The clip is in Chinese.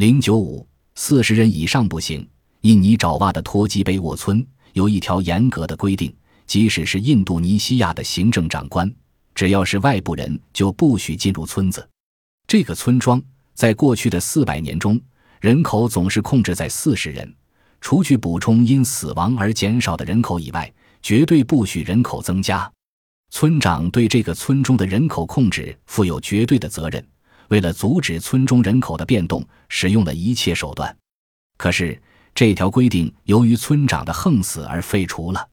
零九五四十人以上不行。印尼爪哇的托基贝沃村有一条严格的规定，即使是印度尼西亚的行政长官，只要是外部人就不许进入村子。这个村庄在过去的四百年中，人口总是控制在四十人，除去补充因死亡而减少的人口以外，绝对不许人口增加。村长对这个村中的人口控制负有绝对的责任，为了阻止村中人口的变动，使用了一切手段。可是。这条规定由于村长的横死而废除了。